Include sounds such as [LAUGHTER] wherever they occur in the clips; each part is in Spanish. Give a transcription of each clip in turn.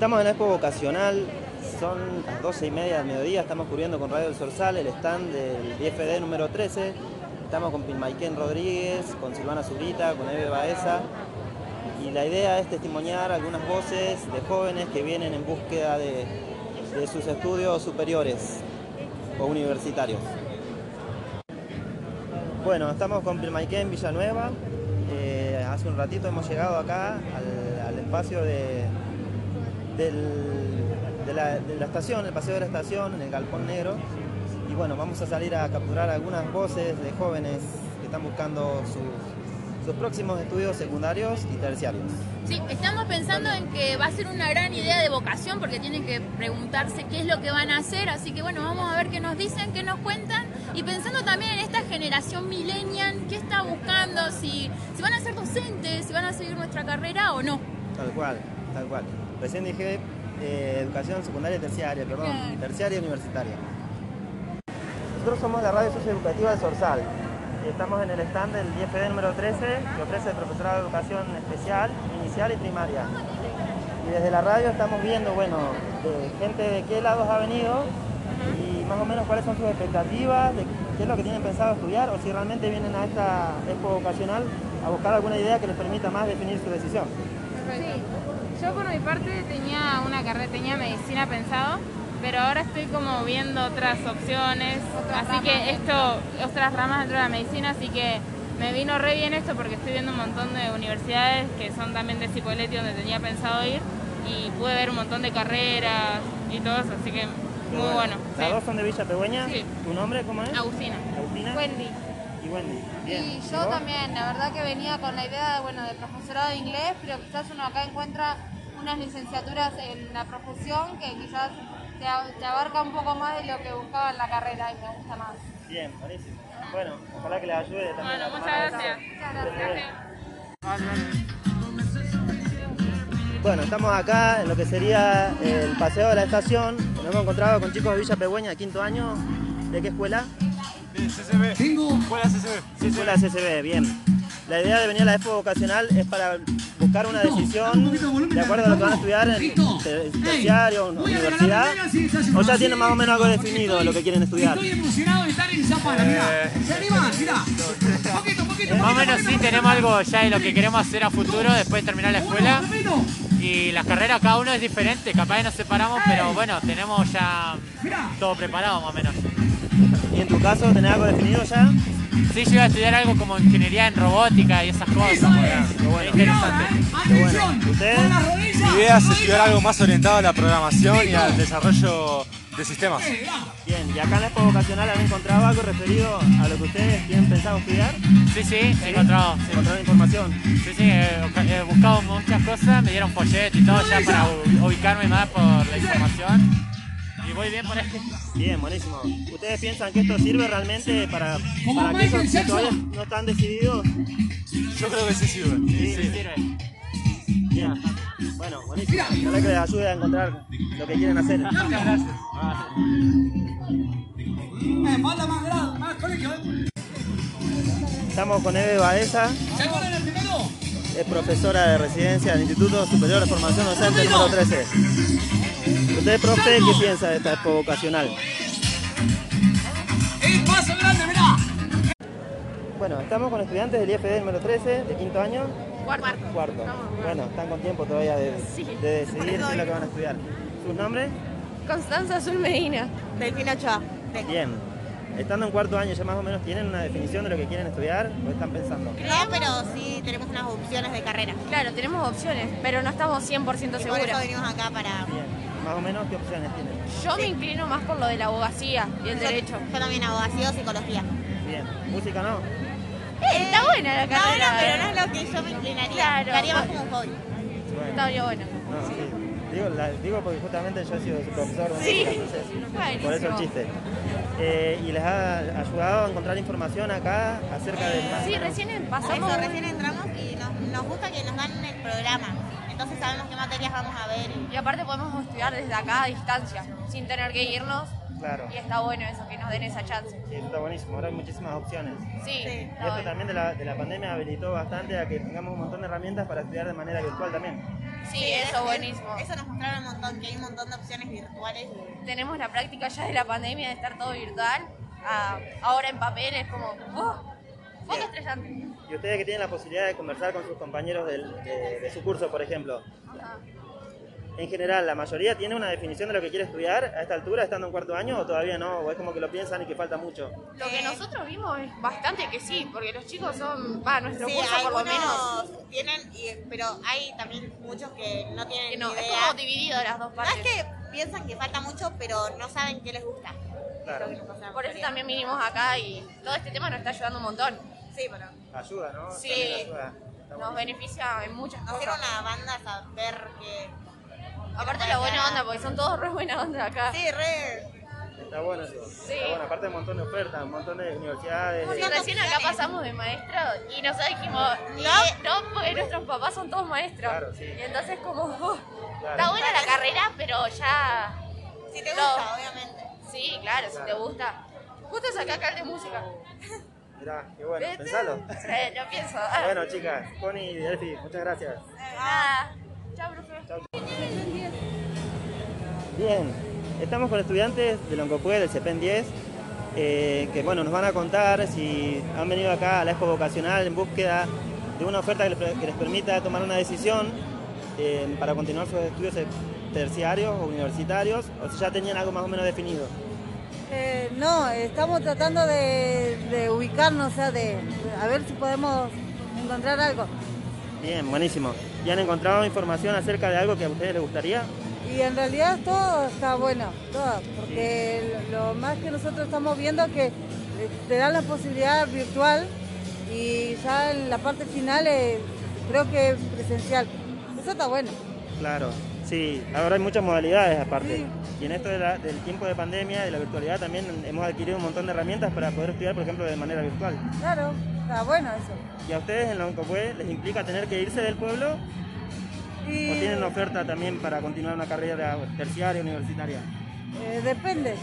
Estamos en la expo vocacional, son las 12 y media del mediodía, estamos cubriendo con Radio El Sorsal el stand del IFD número 13. Estamos con Pilmaiken Rodríguez, con Silvana Zurita, con Eve Baeza. Y la idea es testimoniar algunas voces de jóvenes que vienen en búsqueda de, sus estudios superiores o universitarios. Bueno, estamos con Pilmaiken Villanueva. Eh, hace un ratito hemos llegado acá al espacio de, del- de, la, de la estación, el paseo de la estación, en el Galpón Negro. Y bueno, vamos a salir a capturar algunas voces de jóvenes que están buscando sus, sus próximos estudios secundarios y terciarios. Sí, estamos pensando en que va a ser una gran idea de vocación porque tienen que preguntarse qué es lo que van a hacer, así que bueno, vamos a ver qué nos dicen, qué nos cuentan y pensando también en esta generación millennial, qué está buscando, si, si van a ser docentes, si van a seguir nuestra carrera o no. Tal cual, tal cual. Recién dije eh, educación secundaria y terciaria, perdón, terciaria y universitaria. Nosotros somos la radio socioeducativa del Sorsal. Estamos en el stand del IFD número 13 que ofrece el profesorado de educación especial, inicial y primaria. Y desde la radio estamos viendo, bueno, de gente de qué lados ha venido y más o menos cuáles son sus expectativas, de qué es lo que tienen pensado estudiar o si realmente vienen a esta expo vocacional a buscar alguna idea que les permita más definir su decisión. Sí. Yo por mi parte tenía una carrera, tenía medicina pensado, pero ahora estoy como viendo otras opciones, así que esto, otras ramas dentro de la medicina, así que me vino re bien esto porque estoy viendo un montón de universidades que son también de Cipolletti donde tenía pensado ir y pude ver un montón de carreras y todo eso, así que muy bueno. Las sí. dos son de Villa Pegüeña. Sí. ¿Tu nombre cómo es? Agustina. Agustina. Wendy. Y Wendy. Bien. Y yo también, la verdad que venía con la idea de, bueno, de profesorado de inglés, pero quizás uno acá encuentra unas licenciaturas en la profesión que quizás te, abarca un poco más de lo que buscaba en la carrera y me gusta más. Bien, buenísimo. Bueno, ojalá que les ayude también. Bueno, muchas gracias. decisión. Gracias. Bueno, estamos acá en lo que sería el paseo de la estación. Nos hemos encontrado con chicos de Villa Pegüeña, quinto año. ¿De qué escuela? CCB. Tengo. Escuela CCB. Escuela CCB, bien. La idea de venir a la expo vocacional es para buscar una decisión de acuerdo a lo que van a estudiar en ter- terciario o universidad. O ya tienen más o menos algo definido de lo que quieren estudiar. Estoy emocionado de estar en Zapara, mirá. ¿Se animan? Mirá. Poquito, poquito, Más o menos poquito, sí poquito. tenemos algo ya de lo que queremos hacer a futuro después de terminar la escuela. Y las carreras cada uno es diferente, capaz que nos separamos, pero bueno, tenemos ya Mirá. todo preparado más o menos. ¿Y en tu caso tenés algo definido ya? Sí, yo iba a estudiar algo como ingeniería en robótica y esas cosas. Es. Qué bueno. Interesante. Atención. ¿Usted? Mi idea es estudiar algo más orientado a la programación y al desarrollo de sistemas. Eh. Bien, ¿y acá en la expo vocacional han encontrado algo referido a lo que ustedes tienen pensado estudiar? Sí, sí, he encontrado. Sí, ¿Encontraron información? sí, sí, he, he buscado muchas cosas, me dieron folleto y todo ya para ubicarme más por la información. Y voy bien por ahí. Bien, buenísimo. ¿Ustedes piensan que esto sirve realmente para, ¿Cómo para aquellos que todavía no están decididos? Yo creo que sí sirve. Sí, sí, sirve. Bien. Bueno, buenísimo. Ojalá que les ayude a encontrar lo que quieren hacer. Muchas gracias. Eh, falta más grado, más colegio. eh. Estamos con Eve Baeza, ¿Se acuerdan el primero? Es profesora de residencia del Instituto Superior de Formación Docente número 13. ¿Usted, profe, qué piensa de esta expo vocacional? El paso grande, mirá. Bueno, estamos con estudiantes del IFD número 13, de quinto año. Cuarto. Cuarto. Bueno, están con tiempo todavía de, de decidir qué es lo que van a estudiar. ¿Sus nombres? Constanza Azul Medina. Delfina Ochoa. Bien. Estando en cuarto año, ¿ya más o menos tienen una definición de lo que quieren estudiar o están pensando? No, pero sí tenemos unas opciones de carrera. Claro, tenemos opciones, pero no estamos 100% Y por seguras. eso venimos acá para... Bien. Más o menos, ¿qué opciones tienen? Yo me inclino más por lo de la abogacía y el Yo- derecho. Yo también abogacía o psicología. Bien. ¿Música no? Eh, está buena la Está bueno, carrera. pero eh. no es lo que yo me inclinaría. Claro. Haría más como un hobby. Bueno. Está bien bueno. No, sí. Digo, la- digo porque justamente yo he sido su profesor de Sí. música, entonces, por eso el chiste. Eh, ¿Y les ha ayudado a encontrar información acá acerca del Sí, recién pasamos. eso recién entramos y nos, nos gusta que nos dan el programa. Entonces sabemos qué materias vamos a ver. y- aparte podemos estudiar desde acá a distancia, sin tener que irnos. Claro. Y está bueno eso, que nos den esa chance. Sí, está buenísimo. Ahora hay muchísimas opciones. Sí, Sí. Y esto bueno. también de la, de la pandemia habilitó bastante a que tengamos un montón de herramientas para estudiar de manera virtual también. Sí, eso es- buenísimo. Eso nos mostraron un montón, que hay un montón de opciones virtuales. Tenemos la práctica ya de la pandemia de estar todo virtual. a- ahora en papel es como, ¡oh! Foto estrellante. Y ustedes que tienen la posibilidad de conversar con sus compañeros del- de, de su curso, por ejemplo, en general, ¿la mayoría tiene una definición de lo que quiere estudiar a esta altura, estando en cuarto año, o todavía no? ¿O es como que lo piensan y que falta mucho? Lo que nosotros vimos es bastante que sí, porque los chicos son, va, nuestro Sí, curso por lo menos. tienen, y- pero hay también muchos que no tienen Que no, es como dividido las dos No partes. es que piensan que falta mucho, pero no saben qué les gusta. Claro. Por eso también vinimos acá y todo este tema nos está ayudando un montón. Sí, pero Ayuda, ¿no? Sí. Ayuda. Nos beneficia en muchas nos cosas. dieron una banda a saber que... Aparte la buena onda, porque son todos re buena onda acá. Sí, re... Está bueno eso. Sí. Está bueno, aparte de un montón de ofertas, un montón de universidades. Sí, de- recién acá pasamos de maestro y nosotros dijimos, no, no, porque nuestros papás son todos maestros. Claro, sí. Y entonces como, uh, Claro. está buena la carrera, pero ya... Si te No. gusta, obviamente. Sí, claro, si te gusta. Justo saqué acá el de música. Mirá, qué bueno, ¿Viste? pensalo. Sí, yo pienso. ah, Bueno, chicas, Connie y Delphi, muchas gracias. nada. Chao, profe. Bien, estamos con estudiantes del Oncopue, del CEPEN 10, eh, que bueno, nos van a contar si han venido acá a la Expo Vocacional en búsqueda de una oferta que les, que les permita tomar una decisión eh, para continuar sus estudios terciarios o universitarios, o si ya tenían algo más o menos definido. Eh, no, estamos tratando de, de ubicarnos, o sea, de, de- a ver si podemos encontrar algo. Bien, buenísimo. ¿Y han encontrado información acerca de algo que a ustedes les gustaría? Y en realidad todo está bueno, todo, porque lo más que nosotros estamos viendo es que eh, te dan la posibilidad virtual y ya en la parte final eh, creo que presencial. Eso está bueno. Claro, sí, ahora hay muchas modalidades aparte. Sí. Y en esto de la- del tiempo de pandemia, de la virtualidad, también hemos adquirido un montón de herramientas para poder estudiar, por ejemplo, de manera virtual. Claro, está bueno eso. ¿Y a ustedes en la Oncopue les implica tener que irse del pueblo Y, o tienen oferta también para continuar una carrera terciaria universitaria? eh, depende.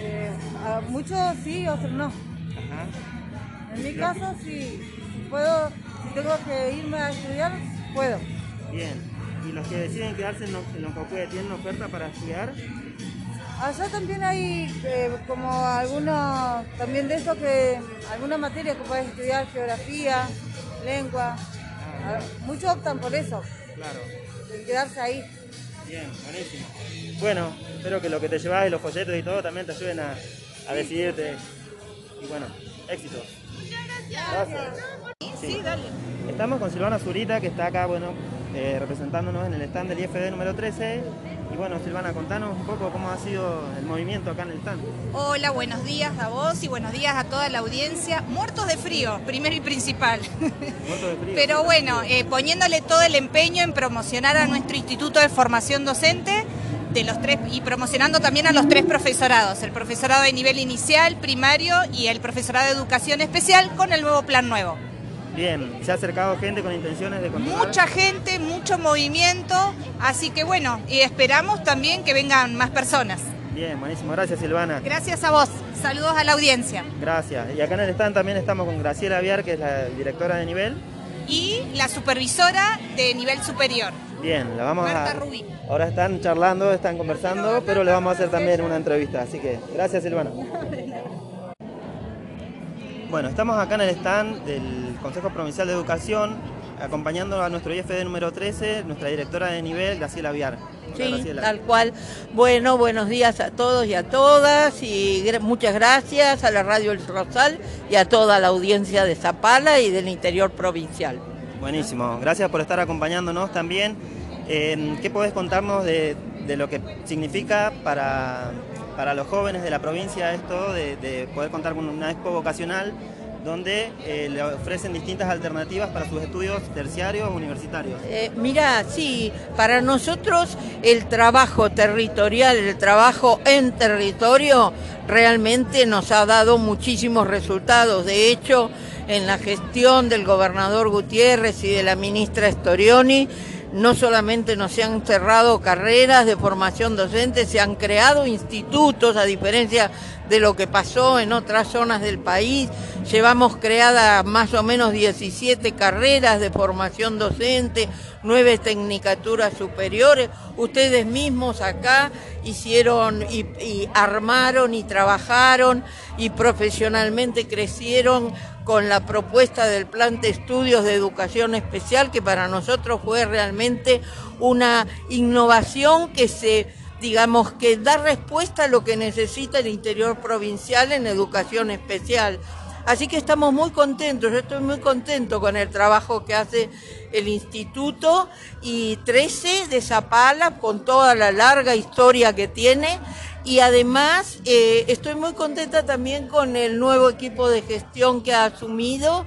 Eh, a muchos sí, otros no. Ajá. En mi caso, si, si puedo, si tengo que irme a estudiar, puedo. Bien. ¿Y los que deciden quedarse en Oncopue tienen oferta para estudiar? Allá también hay eh, como algunos, también de eso que, algunas materias que puedes estudiar, geografía, lengua. Ah, Muchos optan por eso, Claro. de quedarse ahí. Bien, buenísimo. Bueno, espero que lo que te llevas y los folletos y todo también te ayuden a, a decidirte. Y bueno, éxitos. Gracias. Sí, dale. Estamos con Silvana Zurita, que está acá, bueno, eh, representándonos en el stand del IFD número 13. Y bueno, Silvana, contanos un poco cómo ha sido el movimiento acá en el stand. Hola, buenos días a vos y buenos días a toda la audiencia. Muertos de frío, primero y principal. Muerto de frío. Pero bueno, eh, poniéndole todo el empeño en promocionar a nuestro Instituto de Formación Docente de los tres y promocionando también a los tres profesorados, el profesorado de nivel inicial, primario y el profesorado de educación especial con el nuevo plan nuevo. Bien, se ha acercado gente con intenciones de continuar. Mucha gente, mucho movimiento, así que bueno, y esperamos también que vengan más personas. Bien, buenísimo. Gracias, Silvana. Gracias a vos. Saludos a la audiencia. Gracias. Y acá en el stand también estamos con Graciela Aviar, que es la directora de nivel. y la supervisora de nivel superior. Bien, la vamos Marta a... Rubí. Ahora están charlando, están conversando, pero le vamos a hacer también una entrevista. Así que, gracias Silvana. [LAUGHS] Bueno, estamos acá en el stand del Consejo Provincial de Educación, acompañando a nuestro IFD número 13, nuestra directora de nivel, Graciela. Hola, Sí, Graciela. tal cual. Bueno, buenos días a todos y a todas y muchas gracias a la Radio El Rosal y a toda la audiencia de Zapala y del interior provincial. Buenísimo, gracias por estar acompañándonos también. Eh, ¿Qué podés contarnos de, de lo que significa para, para los jóvenes de la provincia esto de, de poder contar con una expo vocacional donde eh, le ofrecen distintas alternativas para sus estudios terciarios o universitarios? Eh, mira, sí, para nosotros el trabajo territorial, el trabajo en territorio, realmente nos ha dado muchísimos resultados. De hecho, en la gestión del gobernador Gutiérrez y de la ministra Storioni, no solamente no se han cerrado carreras de formación docente, se han creado institutos, a diferencia de lo que pasó en otras zonas del país. Llevamos creadas más o menos 17 carreras de formación docente, nueve tecnicaturas superiores. Ustedes mismos acá hicieron y, y armaron y trabajaron y profesionalmente crecieron con la propuesta del plan de estudios de educación especial, que para nosotros fue realmente una innovación que se digamos, que da respuesta a lo que necesita el interior provincial en educación especial. Así que estamos muy contentos, yo estoy muy contento con el trabajo que hace el instituto y 13 de Zapala con toda la larga historia que tiene y además eh, estoy muy contenta también con el nuevo equipo de gestión que ha asumido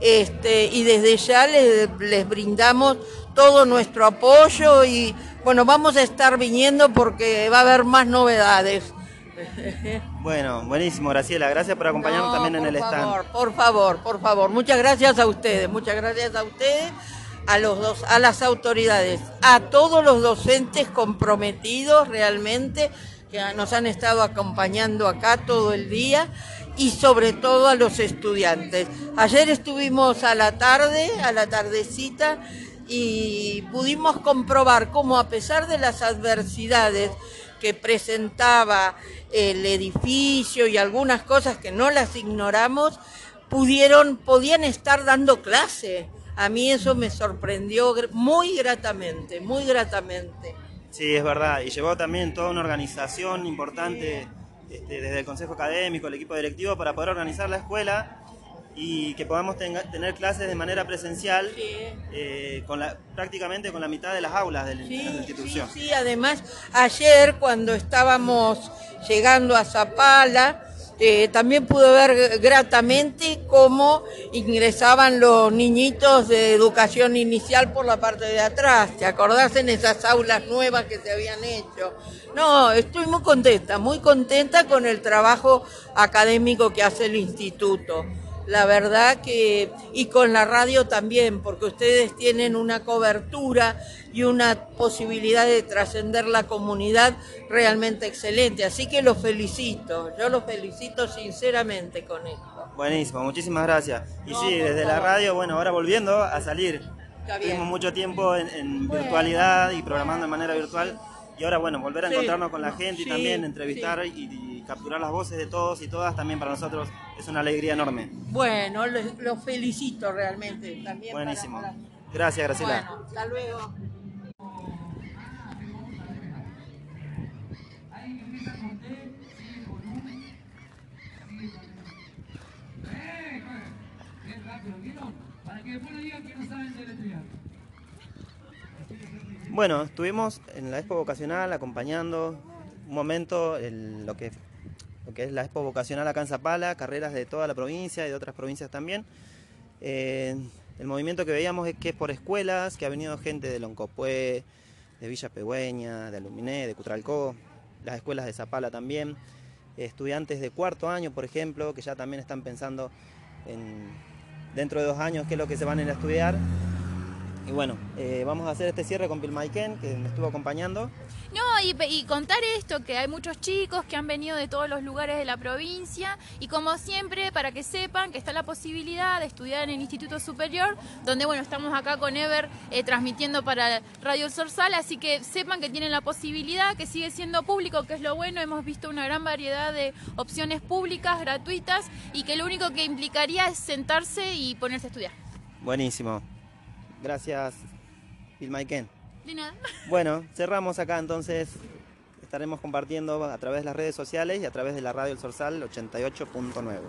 este, y desde ya les, les brindamos todo nuestro apoyo y bueno, vamos a estar viniendo porque va a haber más novedades. [LAUGHS] Bueno, buenísimo, Graciela. Gracias por acompañarnos también en el por stand. favor, Por favor, por favor. Muchas gracias a ustedes, muchas gracias a ustedes, a los dos, a las autoridades, a todos los docentes comprometidos realmente que nos han estado acompañando acá todo el día y sobre todo a los estudiantes. Ayer estuvimos a la tarde, a la tardecita y pudimos comprobar cómo a pesar de las adversidades que presentaba el edificio y algunas cosas que no las ignoramos, pudieron, podían estar dando clase. A mí eso me sorprendió muy gratamente, muy gratamente. Sí, es verdad. Y llevó también toda una organización importante este, desde el Consejo Académico, el equipo directivo, para poder organizar la escuela y que podamos tenga- tener clases de manera presencial eh, con la, prácticamente con la mitad de las aulas de la, de la institución. Sí, además, ayer cuando estábamos llegando a Zapala, eh, también pude ver gratamente cómo ingresaban los niñitos de educación inicial por la parte de atrás. ¿Te acordás en esas aulas nuevas que se habían hecho? No, estoy muy contenta, muy contenta con el trabajo académico que hace el instituto. La verdad que, y con la radio también, porque ustedes tienen una cobertura y una posibilidad de trascender la comunidad realmente excelente. Así que los felicito, yo los felicito sinceramente con esto. Buenísimo, muchísimas gracias. Y No, sí, desde la radio, bueno, ahora volviendo a salir. Tuvimos mucho tiempo en, en virtualidad y programando de manera virtual. Y ahora, bueno, volver a Sí. encontrarnos con la gente y también entrevistar y, y capturar las voces de todos y todas, también para nosotros es una alegría enorme. Bueno, los felicito realmente también. para- Buenísimo. para- Gracias, Graciela. Bueno, hasta luego. Para que después no digan que no saben deletrear. Bueno, estuvimos en la Expo Vocacional acompañando un momento lo, que, lo que es la Expo Vocacional acá en Zapala, carreras de toda la provincia y de otras provincias también. Eh, el movimiento que veíamos es que es por escuelas, que ha venido gente de Loncopué, de Villa Pegüeña, de Aluminé, de Cutralcó, las escuelas de Zapala también, estudiantes de cuarto año, por ejemplo, que ya también están pensando en dentro de dos años qué es lo que se van a ir a estudiar. Y bueno, eh, vamos a hacer este cierre con Pilmaiken, que me estuvo acompañando. No, y, y contar esto, que hay muchos chicos que han venido de todos los lugares de la provincia y como siempre, para que sepan que está la posibilidad de estudiar en el Instituto Superior, donde bueno, estamos acá con Ever eh, transmitiendo para Radio El Sorsal, así que sepan que tienen la posibilidad, que sigue siendo público, que es lo bueno, hemos visto una gran variedad de opciones públicas, gratuitas y que lo único que implicaría es sentarse y ponerse a estudiar. Buenísimo. Gracias, Pilmaiken. De nada. Bueno, cerramos acá entonces. Estaremos compartiendo a través de las redes sociales y a través de la radio El Sorsal 88.9.